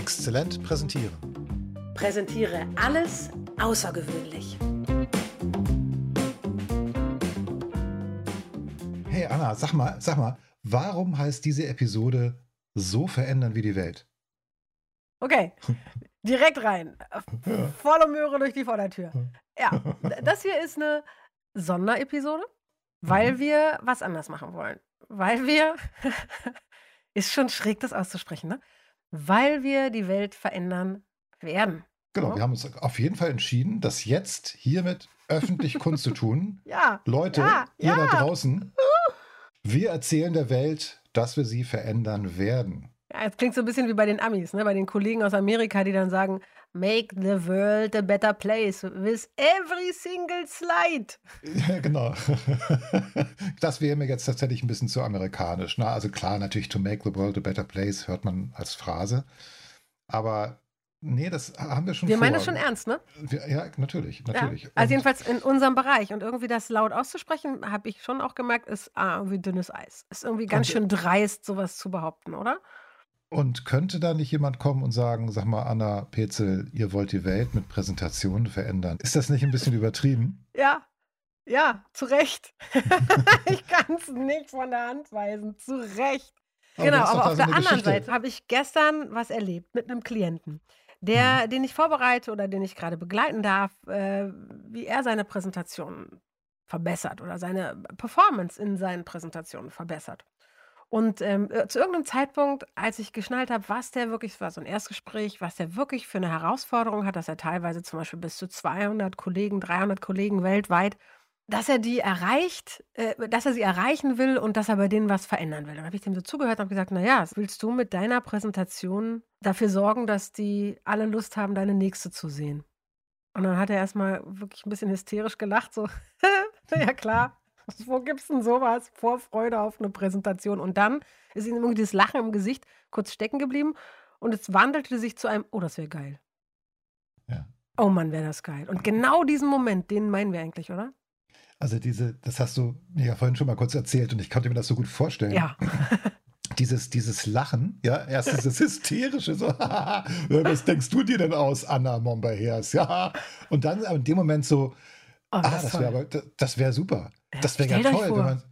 Exzellent präsentieren. Präsentiere alles außergewöhnlich. Hey Anna, sag mal, sag mal, warum heißt diese Episode so verändern wie die Welt? Okay, direkt rein. Volle Möhre durch die Vordertür. Ja, das hier ist eine Sonderepisode, weil Mhm. wir was anders machen wollen. Weil wir, ist schon schräg, das auszusprechen, ne? Weil wir die Welt verändern werden. Genau, wir haben uns auf jeden Fall entschieden, das jetzt hiermit öffentlich kundzutun. Ja, Leute, Ja, ihr da ja. draußen, wir erzählen der Welt, dass wir sie verändern werden. Ja, es klingt so ein bisschen wie bei den Amis, ne? bei den Kollegen aus Amerika, die dann sagen, make the world a better place with every single slide. Ja, genau. Das wäre mir jetzt tatsächlich ein bisschen zu amerikanisch. Ne? Also klar, natürlich to make the world a better place hört man als Phrase. Aber nee, das haben wir schon Wir vor. meinen das schon ernst, ne? Ja, natürlich, natürlich. Ja. Also jedenfalls in unserem Bereich. Und irgendwie das laut auszusprechen, habe ich schon auch gemerkt, ist ah, irgendwie dünnes Eis. Ist irgendwie ganz Und- schön dreist, sowas zu behaupten, oder? Und könnte da nicht jemand kommen und sagen, sag mal, Anna Petzel, ihr wollt die Welt mit Präsentationen verändern? Ist das nicht ein bisschen übertrieben? Ja. Ja, zu Recht. ich kann es nicht von der Hand weisen. Zu Recht. Aber genau, aber auf so der anderen Geschichte. Seite habe ich gestern was erlebt mit einem Klienten, der, Mhm. den ich vorbereite oder den ich gerade begleiten darf, äh, wie er seine Präsentation verbessert oder seine Performance in seinen Präsentationen verbessert. Und ähm, äh, zu irgendeinem Zeitpunkt, als ich geschnallt habe, was der wirklich, war so ein Erstgespräch, was der wirklich für eine Herausforderung hat, dass er teilweise zum Beispiel bis zu 200 Kollegen, 300 Kollegen weltweit, dass er die erreicht, äh, dass er sie erreichen will und dass er bei denen was verändern will. Dann habe ich dem so zugehört und habe gesagt, naja, willst du mit deiner Präsentation dafür sorgen, dass die alle Lust haben, deine nächste zu sehen? Und dann hat er erstmal wirklich ein bisschen hysterisch gelacht, so, ja klar, wo gibt's denn sowas? Vorfreude auf eine Präsentation. Und dann ist ihm irgendwie das Lachen im Gesicht kurz stecken geblieben und es wandelte sich zu einem, oh, das wäre geil. Ja. Oh Mann, wäre das geil. Und genau diesen Moment, den meinen wir eigentlich, oder? Also diese, das hast du mir ja vorhin schon mal kurz erzählt und ich konnte mir das so gut vorstellen. Ja. Dieses, dieses Lachen, ja, erst dieses hysterische, so, was denkst du dir denn aus, Anna Momberhers, ja, und dann in dem Moment so, Oh, ah, das das wäre aber, das, das wäre super, Ja, das wäre ja toll, wenn man,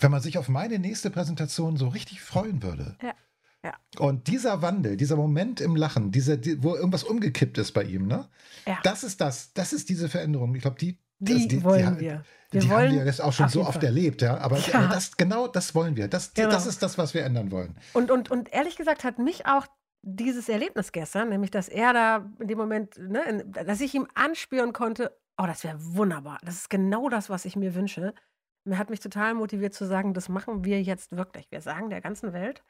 wenn man sich auf meine nächste Präsentation so richtig freuen würde. Ja, ja. Und dieser Wandel, dieser Moment im Lachen, dieser, die, wo irgendwas umgekippt ist bei ihm, ne, Ja. das ist das, das ist diese Veränderung. Ich glaube, die, Die, das- wollen die, wir. Wir die wollen haben wir jetzt auch schon so oft Fall. erlebt, ja. Aber, Ja. aber das, genau das wollen wir. Das, Genau. das ist das, was wir ändern wollen. Und, und, und ehrlich gesagt hat mich auch dieses Erlebnis gestern, nämlich dass er da in dem Moment, ne, dass ich ihm anspüren konnte, oh, das wäre wunderbar. Das ist genau das, was ich mir wünsche. Mir hat mich total motiviert zu sagen, das machen wir jetzt wirklich. Wir sagen der ganzen Welt,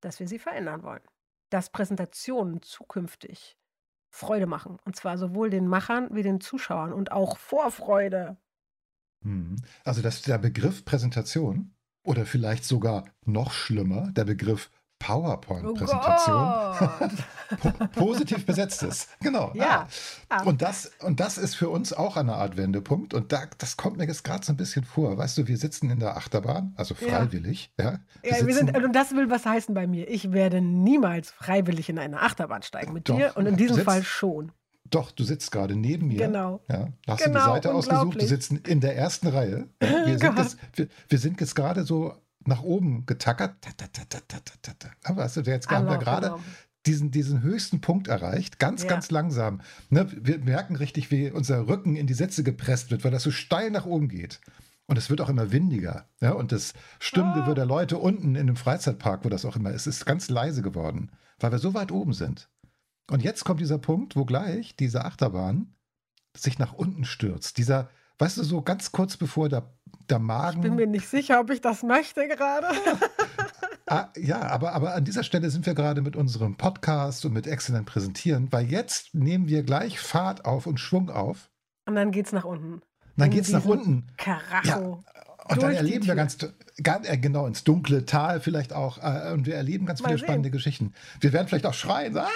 dass wir sie verändern wollen. Dass Präsentationen zukünftig Freude machen. Und zwar sowohl den Machern wie den Zuschauern und auch Vorfreude. Mhm. Also dass der Begriff Präsentation oder vielleicht sogar noch schlimmer, der Begriff PowerPoint-Präsentation po positiv besetzt ist. Genau. Ja. Ah. Ja. Und, das, und das ist für uns auch eine Art Wendepunkt. Und da, das kommt mir jetzt gerade so ein bisschen vor. Weißt du, wir sitzen in der Achterbahn, also Ja. freiwillig. Ja, Ja, wir sind, und das will was heißen bei mir. Ich werde niemals freiwillig in eine Achterbahn steigen mit Doch, dir und in diesem sitzt- Fall schon. Doch, du sitzt gerade neben mir. Genau. Ja, da hast du Genau, die Seite ausgesucht. Du sitzt in der ersten Reihe. Ja, wir, sind jetzt, wir, wir sind jetzt gerade so nach oben getackert. Ta, ta, ta, ta, ta, ta, ta, ta. Aber weißt du, jetzt haben wir gerade genau. diesen, diesen höchsten Punkt erreicht. Ganz, Ja. ganz langsam. Ne, wir merken richtig, wie unser Rücken in die Sätze gepresst wird, weil das so steil nach oben geht. Und es wird auch immer windiger. Ja, und das Stimmgewirr Ah. der Leute unten in dem Freizeitpark, wo das auch immer ist, ist ganz leise geworden, weil wir so weit oben sind. Und jetzt kommt dieser Punkt, wo gleich diese Achterbahn sich nach unten stürzt. Dieser, weißt du, so ganz kurz bevor der, der Magen. Ich bin mir nicht sicher, ob ich das möchte gerade. ah, ja, aber, aber an dieser Stelle sind wir gerade mit unserem Podcast und mit Exzellent Präsentieren, weil jetzt nehmen wir gleich Fahrt auf und Schwung auf. Und dann geht's nach unten. Dann In geht es nach unten. Karacho. Und dann erleben wir ganz, ganz äh, genau ins dunkle Tal vielleicht auch. Äh, und wir erleben ganz Mal viele sehen. spannende Geschichten. Wir werden vielleicht auch schreien. So, ah!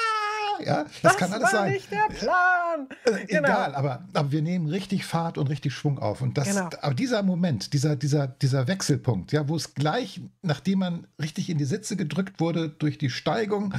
Ja, das, Das kann alles war sein. nicht der Plan. Äh, Genau. Egal, aber, aber wir nehmen richtig Fahrt und richtig Schwung auf. Und das, Genau. aber dieser Moment, dieser, dieser, dieser Wechselpunkt, ja, wo es gleich, nachdem man richtig in die Sitze gedrückt wurde durch die Steigung,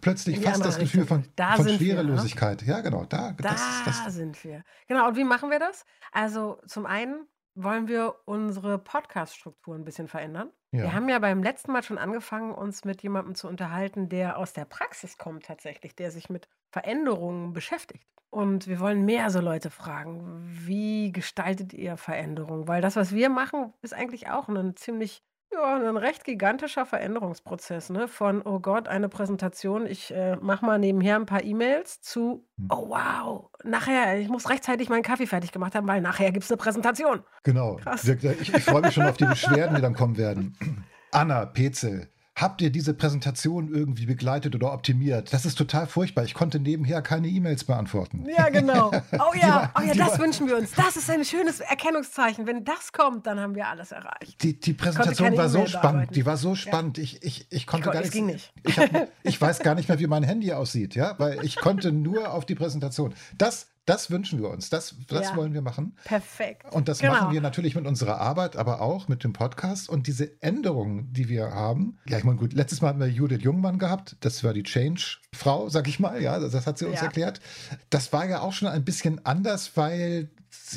plötzlich fast das Gefühl von, Da von sind wir, ne? Schwerelosigkeit. Ja, genau, da, Da das, das, sind wir. Genau, und wie machen wir das? Also zum einen wollen wir unsere Podcast-Struktur ein bisschen verändern. Wir ja. haben ja beim letzten Mal schon angefangen, uns mit jemandem zu unterhalten, der aus der Praxis kommt tatsächlich, der sich mit Veränderungen beschäftigt. Und wir wollen mehr so Leute fragen, wie gestaltet ihr Veränderungen? Weil das, was wir machen, ist eigentlich auch ein ziemlich, ja, ein recht gigantischer Veränderungsprozess, ne? Von, oh Gott, eine Präsentation, ich äh, mache mal nebenher ein paar E-Mails zu, Hm. oh wow, nachher, ich muss rechtzeitig meinen Kaffee fertig gemacht haben, weil nachher gibt es eine Präsentation. Genau. Krass. Ich, ich freue mich schon auf die Beschwerden, die dann kommen werden. Anna, Petzel, habt ihr diese Präsentation irgendwie begleitet oder optimiert? Das ist total furchtbar. Ich konnte nebenher keine E-Mails beantworten. Ja, genau. Oh ja, war- oh ja, das war- wünschen wir uns. Das ist ein schönes Erkennungszeichen. Wenn das kommt, dann haben wir alles erreicht. Die, die Präsentation war so spannend. Die war so spannend. Ich, ich, ich konnte kon- gar nicht. ging nicht. Ich, hab, ich weiß gar nicht mehr, wie mein Handy aussieht, ja, weil ich konnte nur auf die Präsentation. Das, das wünschen wir uns. Das, das Ja. wollen wir machen. Perfekt. Und das Genau. machen wir natürlich mit unserer Arbeit, aber auch mit dem Podcast. Und diese Änderungen, die wir haben, ja, ich meine, gut, letztes Mal hatten wir Judith Jungmann gehabt. Das war die Change-Frau, sag ich mal. Ja, das, hat sie uns Ja. erklärt. Das war ja auch schon ein bisschen anders, weil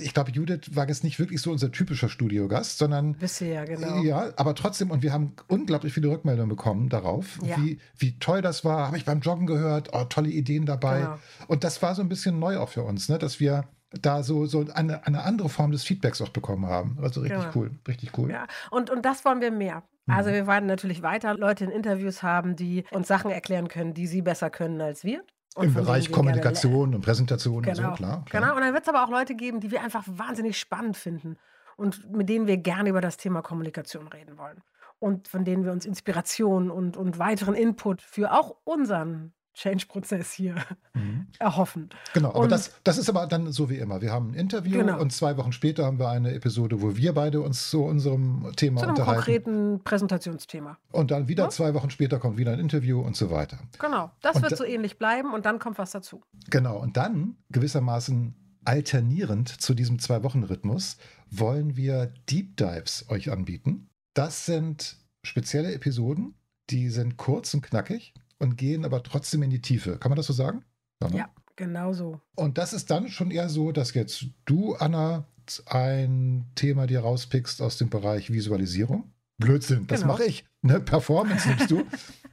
ich glaube, Judith war jetzt nicht wirklich so unser typischer Studiogast, sondern Bisher, genau. ja, aber trotzdem, und wir haben unglaublich viele Rückmeldungen bekommen darauf, Ja. wie, wie toll das war. Habe ich beim Joggen gehört, oh, tolle Ideen dabei. Genau. Und das war so ein bisschen neu auch für uns, ne? dass wir da so, so eine, eine andere Form des Feedbacks auch bekommen haben. Also richtig Genau. cool, richtig cool. Ja, und, und das wollen wir mehr. Also Mhm. wir werden natürlich weiter Leute in Interviews haben, die uns Sachen erklären können, die sie besser können als wir. Und Im Bereich Kommunikation und Präsentation Genau. und so, klar. klar. Genau, und dann wird es aber auch Leute geben, die wir einfach wahnsinnig spannend finden und mit denen wir gerne über das Thema Kommunikation reden wollen. Und von denen wir uns Inspiration und, und weiteren Input für auch unseren Change-Prozess hier Mhm. erhoffen. Genau, aber Und- das, das ist aber dann so wie immer. Wir haben ein Interview Genau. und zwei Wochen später haben wir eine Episode, wo wir beide uns zu unserem Thema Zu einem unterhalten. konkreten Präsentationsthema. Und dann wieder Ja. zwei Wochen später kommt wieder ein Interview und so weiter. Genau, das Und wird da- so ähnlich bleiben und dann kommt was dazu. Genau, und dann gewissermaßen alternierend zu diesem Zwei-Wochen-Rhythmus wollen wir Deep Dives euch anbieten. Das sind spezielle Episoden, die sind kurz und knackig und gehen aber trotzdem in die Tiefe. Kann man das so sagen? ne? Ja, genau so. Und das ist dann schon eher so, dass jetzt du, Anna, ein Thema dir rauspickst aus dem Bereich Visualisierung. Blödsinn, das Genau. mache ich. Ne? Performance nimmst du.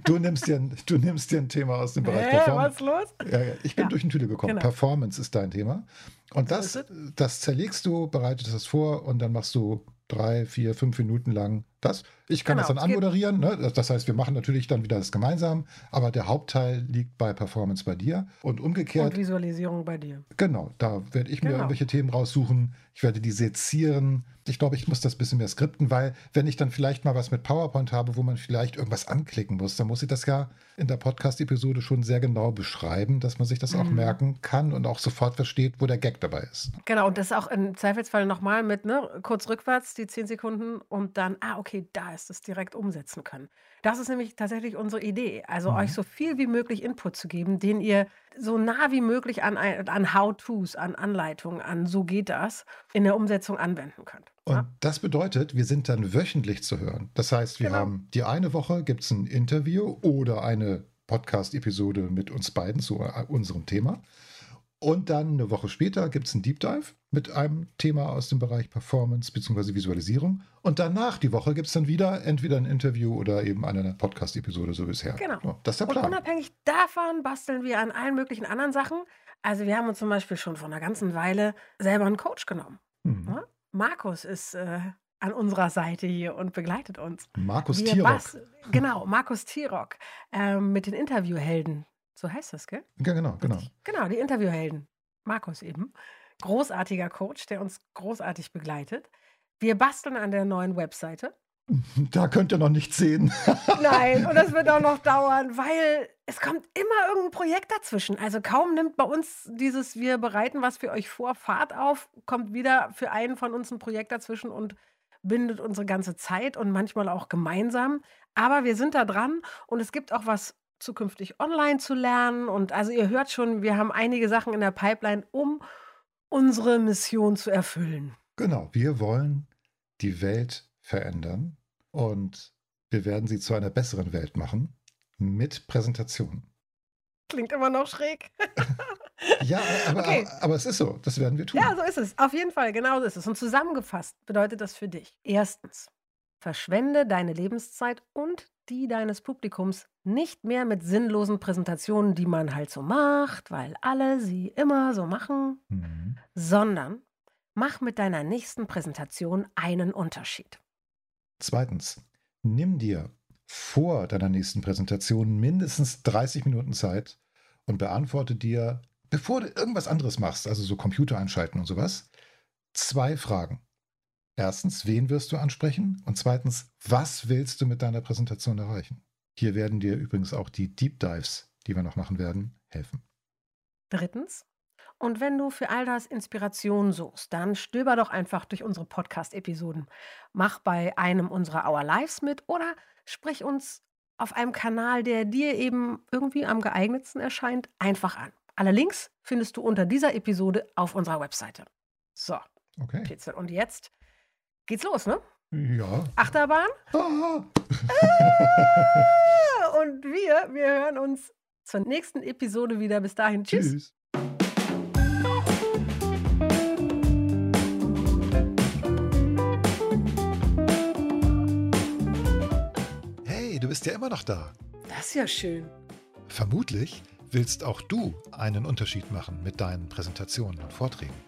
Du nimmst, dir ein, du nimmst dir ein Thema aus dem Bereich Hä, Performance. was los? Ja, ja, ich bin Ja, durch den Tüte gekommen. genau. Performance ist dein Thema. Und das, das zerlegst du, bereitest das vor und dann machst du drei, vier, fünf Minuten lang das. Ich kann Genau, das dann anmoderieren. Ne? Das- heißt, wir machen natürlich dann wieder das gemeinsam, aber der Hauptteil liegt bei Performance bei dir. Und umgekehrt, Und Visualisierung bei dir. genau, da werde ich mir Genau. irgendwelche Themen raussuchen. Ich werde die sezieren. Ich glaube, ich muss das ein bisschen mehr skripten, weil wenn ich dann vielleicht mal was mit PowerPoint habe, wo man vielleicht irgendwas anklicken muss, dann muss ich das ja in der Podcast-Episode schon sehr genau beschreiben, dass man sich das auch Mhm. merken kann und auch sofort versteht, wo der Gag dabei ist. Genau, und das auch im Zweifelsfall nochmal mit, ne, kurz rückwärts, die 10 Sekunden und dann, ah, okay, da ist es direkt umsetzen können. Das ist nämlich tatsächlich unsere Idee. Also Mhm. euch so viel wie möglich Input zu geben, den ihr so nah wie möglich an, an How-Tos, an Anleitungen, an so geht das, in der Umsetzung anwenden könnt. Und Ja? das bedeutet, wir sind dann wöchentlich zu hören. Das heißt, wir Genau. haben die eine Woche gibt es ein Interview oder eine Podcast-Episode mit uns beiden zu äh, unserem Thema. Und dann eine Woche später gibt es einen Deep Dive mit einem Thema aus dem Bereich Performance bzw. Visualisierung. Und danach die Woche gibt es dann wieder entweder ein Interview oder eben eine Podcast-Episode so bisher. Genau. Ja, das ist der Und Plan. unabhängig davon basteln wir an allen möglichen anderen Sachen. Also wir haben uns zum Beispiel schon vor einer ganzen Weile selber einen Coach genommen. Mhm. Ja? Markus ist äh, an unserer Seite hier und begleitet uns. Markus Wir Genau, Markus Tirock ähm, mit den Interviewhelden. So heißt das, gell? Ja, genau, genau. Genau, die Interviewhelden. Markus eben. Großartiger Coach, der uns großartig begleitet. Wir basteln an der neuen Webseite. Da könnt ihr noch nichts sehen. Nein, und das wird auch noch dauern, weil es kommt immer irgendein Projekt dazwischen. Also kaum nimmt bei uns dieses Wir bereiten was für euch vor, Fahrt auf, kommt wieder für einen von uns ein Projekt dazwischen und bindet unsere ganze Zeit und manchmal auch gemeinsam. Aber wir sind da dran und es gibt auch was zukünftig online zu lernen. Und also ihr hört schon, wir haben einige Sachen in der Pipeline, um unsere Mission zu erfüllen. Genau, wir wollen die Welt verändern und wir werden sie zu einer besseren Welt machen mit Präsentationen. Klingt immer noch schräg. ja, aber, okay. aber, aber, es ist so. Das werden wir tun. Ja, so ist es. Auf jeden Fall, genau so ist es. Und zusammengefasst bedeutet das für dich. Erstens, verschwende deine Lebenszeit und die deines Publikums nicht mehr mit sinnlosen Präsentationen, die man halt so macht, weil alle sie immer so machen, mhm. sondern mach mit deiner nächsten Präsentation einen Unterschied. Zweitens, nimm dir vor deiner nächsten Präsentation mindestens 30 Minuten Zeit und beantworte dir, bevor du irgendwas anderes machst, also so Computer einschalten und sowas, zwei Fragen. Erstens, wen wirst du ansprechen? Und zweitens, was willst du mit deiner Präsentation erreichen? Hier werden dir übrigens auch die Deep Dives, die wir noch machen werden, helfen. Drittens, und wenn du für all das Inspiration suchst, dann stöber doch einfach durch unsere Podcast-Episoden. Mach bei einem unserer Our Lives mit oder sprich uns auf einem Kanal, der dir eben irgendwie am geeignetsten erscheint, einfach an. Alle Links findest du unter dieser Episode auf unserer Webseite. So, okay. Pitzel. Und jetzt geht's los, ne? Ja. Achterbahn? Ah. Und wir, wir hören uns zur nächsten Episode wieder. Bis dahin. Tschüss. Tschüss. du bist ja immer noch da. Das ist ja schön. Vermutlich willst auch du einen Unterschied machen mit deinen Präsentationen und Vorträgen.